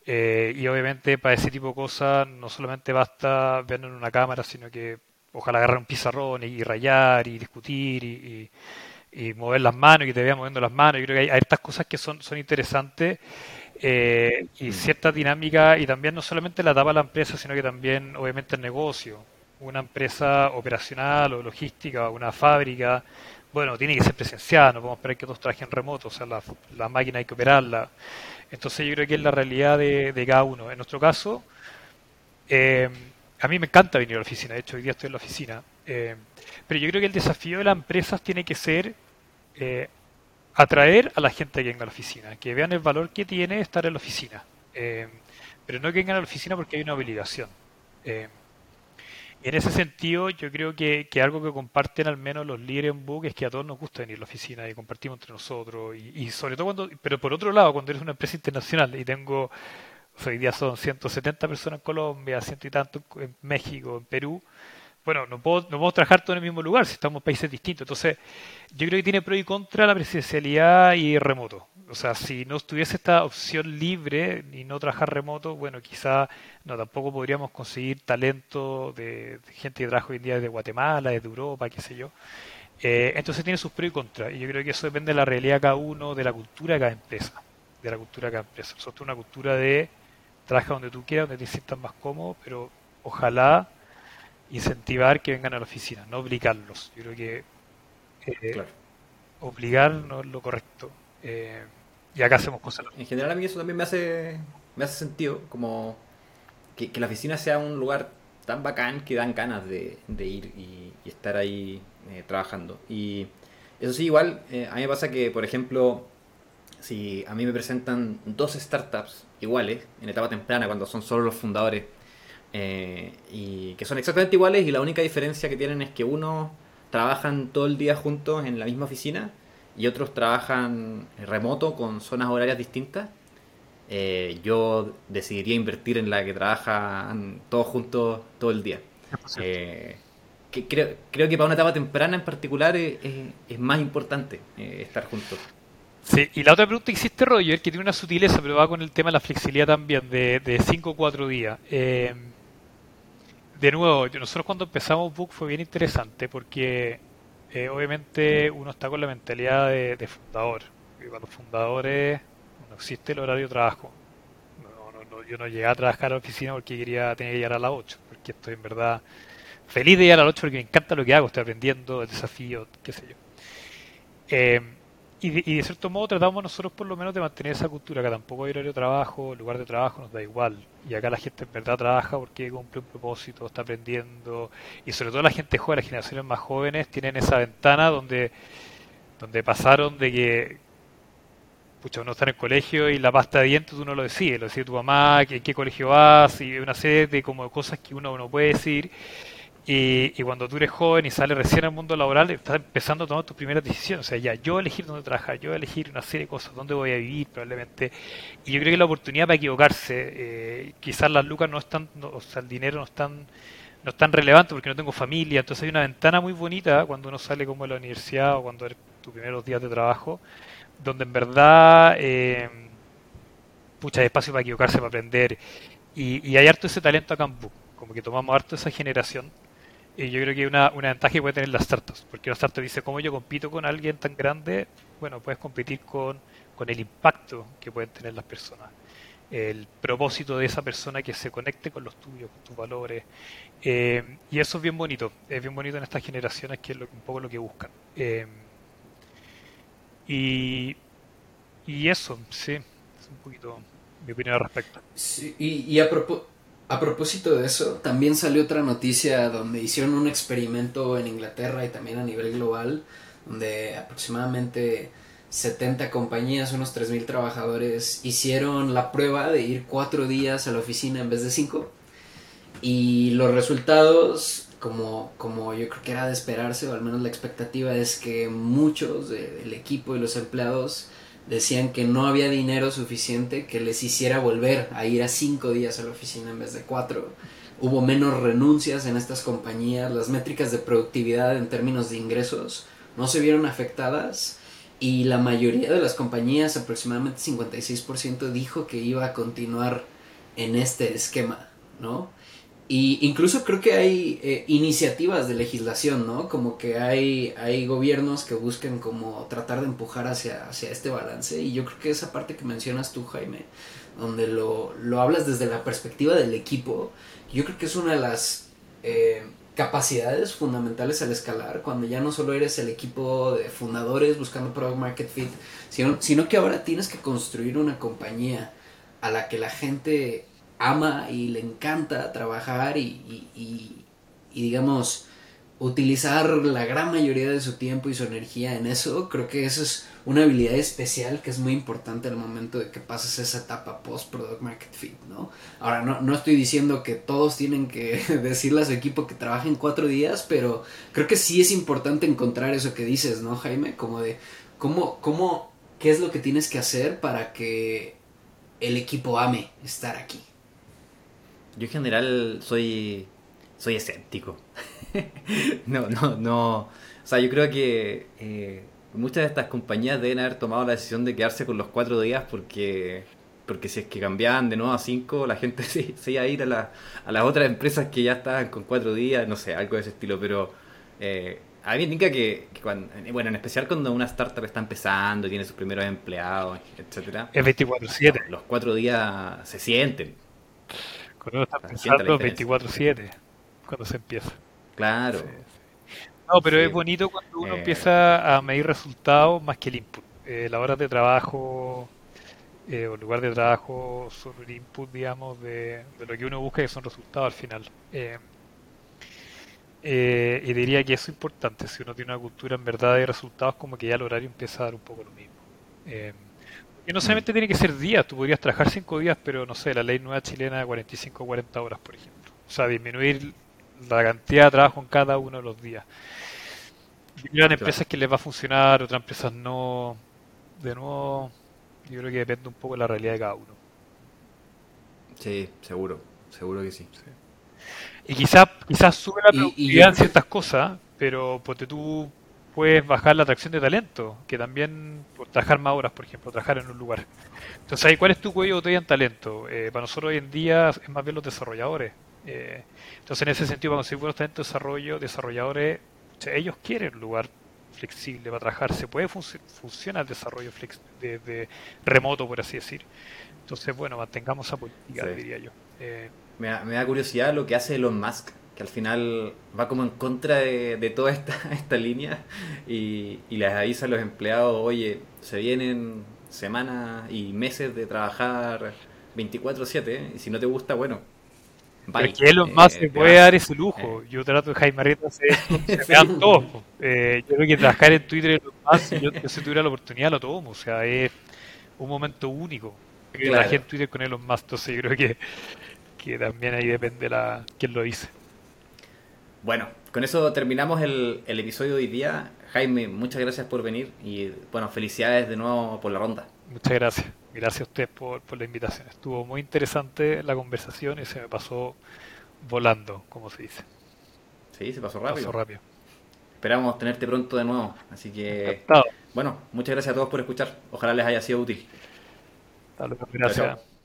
S1: Eh, y obviamente para ese tipo de cosas no solamente basta verlo en una cámara, sino que ojalá agarrar un pizarrón y, rayar y discutir y, mover las manos y que te vean moviendo las manos. Yo creo que hay, estas cosas que son, son interesantes eh, y mm. cierta dinámica y también no solamente la etapa de la empresa, sino que también obviamente el negocio. Una empresa operacional o logística, una fábrica, bueno, tiene que ser presencial, no podemos esperar que todos trabajen remoto, o sea, la, máquina hay que operarla. Entonces yo creo que es la realidad de, cada uno. En nuestro caso, eh, a mí me encanta venir a la oficina, de hecho hoy día estoy en la oficina, eh, pero yo creo que el desafío de las empresas tiene que ser eh, atraer a la gente que venga a la oficina, que vean el valor que tiene estar en la oficina, pero no que vengan a la oficina porque hay una obligación. En ese sentido, yo creo que, algo que comparten al menos los líderes en Book es que a todos nos gusta venir a la oficina y compartimos entre nosotros. Y, sobre todo cuando, pero por otro lado, cuando eres una empresa internacional y tengo, hoy día son 170 personas en Colombia, ciento y tanto en México, en Perú, bueno, no, puedo, no podemos trabajar todos en el mismo lugar si estamos en países distintos. Entonces, yo creo que tiene pro y contra la presencialidad y remoto. O sea, si no estuviese esta opción libre y no trabajar remoto, bueno, quizá no tampoco podríamos conseguir talento de, gente que trabaja hoy en día desde Guatemala, desde Europa, qué sé yo. Eh, entonces tiene sus pros y contras. Y yo creo que eso depende de la realidad de cada uno, de la cultura de cada empresa. De la cultura de cada empresa. Nosotros una cultura de trabaja donde tú quieras, donde te sientas más cómodo, pero ojalá incentivar que vengan a la oficina, no obligarlos. Yo creo que eh, obligar no es lo correcto. Eh, y acá hacemos cosas.
S3: En general a mí eso también me hace, me hace sentido, como que, la oficina sea un lugar tan bacán que dan ganas de, ir y, estar ahí eh, trabajando. Y eso sí, igual, eh, a mí me pasa que, por ejemplo, si a mí me presentan dos startups iguales, en etapa temprana, cuando son solo los fundadores, eh, y que son exactamente iguales y la única diferencia que tienen es que uno trabajan todo el día juntos en la misma oficina y otros trabajan remoto con zonas horarias distintas, eh, yo decidiría invertir en la que trabajan todos juntos todo el día. Eh, que creo, creo que para una etapa temprana en particular es, más importante eh, estar juntos.
S1: Sí, y la otra pregunta que hiciste, Roger, que tiene una sutileza, pero va con el tema de la flexibilidad también, de 5 o 4 días. De nuevo, nosotros cuando empezamos Book fue bien interesante porque obviamente uno está con la mentalidad de, fundador. Y cuando fundadores no existe el horario de trabajo. yo no llegué a trabajar a la oficina porque quería tener que llegar a las 8, porque estoy en verdad feliz de llegar a las 8 porque me encanta lo que hago, estoy aprendiendo, el desafío, qué sé yo. Eh, y, de, cierto modo tratamos nosotros por lo menos de mantener esa cultura, que tampoco hay horario de trabajo, lugar de trabajo nos da igual. Y acá la gente en verdad trabaja porque cumple un propósito, está aprendiendo. Y sobre todo la gente joven, las generaciones más jóvenes, tienen esa ventana donde, donde pasaron de que pucha, uno está en el colegio y la pasta de dientes uno lo decide, lo decide tu mamá, en qué colegio vas, y una serie de como cosas que uno no puede decir. Y, cuando tú eres joven y sales recién al mundo laboral, estás empezando a tomar tus primeras decisiones. O sea, ya, yo elegir dónde trabajar, yo elegir una serie de cosas, dónde voy a vivir probablemente. Y yo creo que la oportunidad para equivocarse, eh, quizás las lucas no están, o sea, el dinero no están no es tan relevante porque no tengo familia, entonces hay una ventana muy bonita cuando uno sale como de la universidad o cuando eres tus primeros días de trabajo, donde en verdad eh, mucha espacio para equivocarse, para aprender y, y hay harto ese talento acá en como que tomamos harto esa generación y yo creo que una, una ventaja que puede tener las startups, porque las startups dice, ¿cómo yo compito con alguien tan grande? Bueno, puedes competir con, con el impacto que pueden tener las personas, el propósito de esa persona que se conecte con los tuyos, con tus valores. Eh, y eso es bien bonito, es bien bonito en estas generaciones que es un poco lo que buscan. Eh, y, y eso, sí, es un poquito mi opinión al respecto.
S2: Sí, y a propósito a propósito de eso, también salió otra noticia donde hicieron un experimento en Inglaterra y también a nivel global, donde aproximadamente 70 compañías, unos 3.000 trabajadores, hicieron la prueba de ir cuatro días a la oficina en vez de cinco. Y los resultados, como, como yo creo que era de esperarse, o al menos la expectativa es que muchos del equipo y los empleados decían que no había dinero suficiente que les hiciera volver a ir a cinco días a la oficina en vez de cuatro. Hubo menos renuncias en estas compañías, las métricas de productividad en términos de ingresos no se vieron afectadas y la mayoría de las compañías, aproximadamente 56%, dijo que iba a continuar en este esquema, ¿no? Y incluso creo que hay eh, iniciativas de legislación, ¿no? Como que hay, hay gobiernos que buscan como tratar de empujar hacia, hacia este balance. Y yo creo que esa parte que mencionas tú, Jaime, donde lo, lo hablas desde la perspectiva del equipo, yo creo que es una de las eh, capacidades fundamentales al escalar, cuando ya no solo eres el equipo de fundadores buscando product market fit, sino, sino que ahora tienes que construir una compañía a la que la gente ama y le encanta trabajar y, digamos utilizar la gran mayoría de su tiempo y su energía en eso, creo que eso es una habilidad especial que es muy importante al momento de que pases esa etapa post product market fit, ¿no? Ahora no, no estoy diciendo que todos tienen que [LAUGHS] decirle a su equipo que trabajen cuatro días, pero creo que sí es importante encontrar eso que dices, ¿no, Jaime? Como de cómo, cómo, qué es lo que tienes que hacer para que el equipo ame estar aquí.
S3: Yo en general soy, soy escéptico. [LAUGHS] no, no, no. O sea, yo creo que eh, muchas de estas compañías deben haber tomado la decisión de quedarse con los cuatro días porque porque si es que cambiaban de nuevo a cinco, la gente [LAUGHS] se, iba a ir a, la, a las otras empresas que ya estaban con cuatro días, no sé, algo de ese estilo, pero eh, a mí me indica que, cuando, bueno, en especial cuando una startup está empezando, tiene sus primeros empleados, etcétera
S1: Es 24-7.
S3: Los cuatro días se sienten.
S1: Cuando uno está pensando 24-7, cuando se empieza.
S3: Claro.
S1: No, pero es bonito cuando uno eh. empieza a medir resultados más que el input. Eh, las horas de trabajo eh, o lugar de trabajo son un input, digamos, de, de, lo que uno busca, que son resultados al final. Eh, eh, y diría que eso es importante, si uno tiene una cultura en verdad de resultados, como que ya el horario empieza a dar un poco lo mismo. Y no solamente tiene que ser días, tú podrías trabajar 5 días, pero no sé, la ley nueva chilena de 45 o 40 horas, por ejemplo. O sea, disminuir la cantidad de trabajo en cada uno de los días. Y hay empresas que les va a funcionar, otras empresas no. De nuevo, yo creo que depende un poco de la realidad de cada uno.
S3: Sí, seguro, seguro que sí. sí.
S1: Y quizás quizás sube la productividad en ciertas cosas, pero porque tú puedes bajar la atracción de talento, que también por trabajar más horas, por ejemplo, trabajar en un lugar. Entonces, ahí, ¿cuál es tu cuello de botella en talento? Eh, para nosotros hoy en día es más bien los desarrolladores. Eh, entonces, en ese sentido, para conseguir buenos talentos de desarrollo, desarrolladores, o sea, ellos quieren un lugar flexible para trabajar. Se puede funcionar funciona el desarrollo de, de, remoto, por así decir. Entonces, bueno, mantengamos esa política, sí. diría yo. Eh,
S3: me da, me da, curiosidad lo que hace Elon Musk, que al final va como en contra de, de toda esta, [LAUGHS] esta línea y, y, les avisa a los empleados, oye, se vienen semanas y meses de trabajar 24/7 y si no te gusta, bueno.
S1: Bye. que Elon Musk eh, se puede dar ese lujo. Eh. Yo trato de Jaime Arrieta, se, se me todos. Yo creo que trabajar en Twitter Elon Musk, yo, yo si tuviera la oportunidad lo tomo. O sea, es un momento único. Claro. Trabajé en Twitter con Elon Musk, entonces yo creo que que también ahí depende la quién lo dice.
S3: Bueno, con eso terminamos el, el, episodio de hoy día. Jaime, muchas gracias por venir y bueno, felicidades de nuevo por la ronda.
S1: Muchas gracias. Gracias a usted por, por la invitación. Estuvo muy interesante la conversación y se me pasó volando, como se dice.
S3: Sí, se pasó rápido.
S1: Pasó rápido.
S3: Esperamos tenerte pronto de nuevo. Así que,
S1: Encantado.
S3: bueno, muchas gracias a todos por escuchar. Ojalá les haya sido útil.
S1: Hasta luego. Gracias. Chao, chao.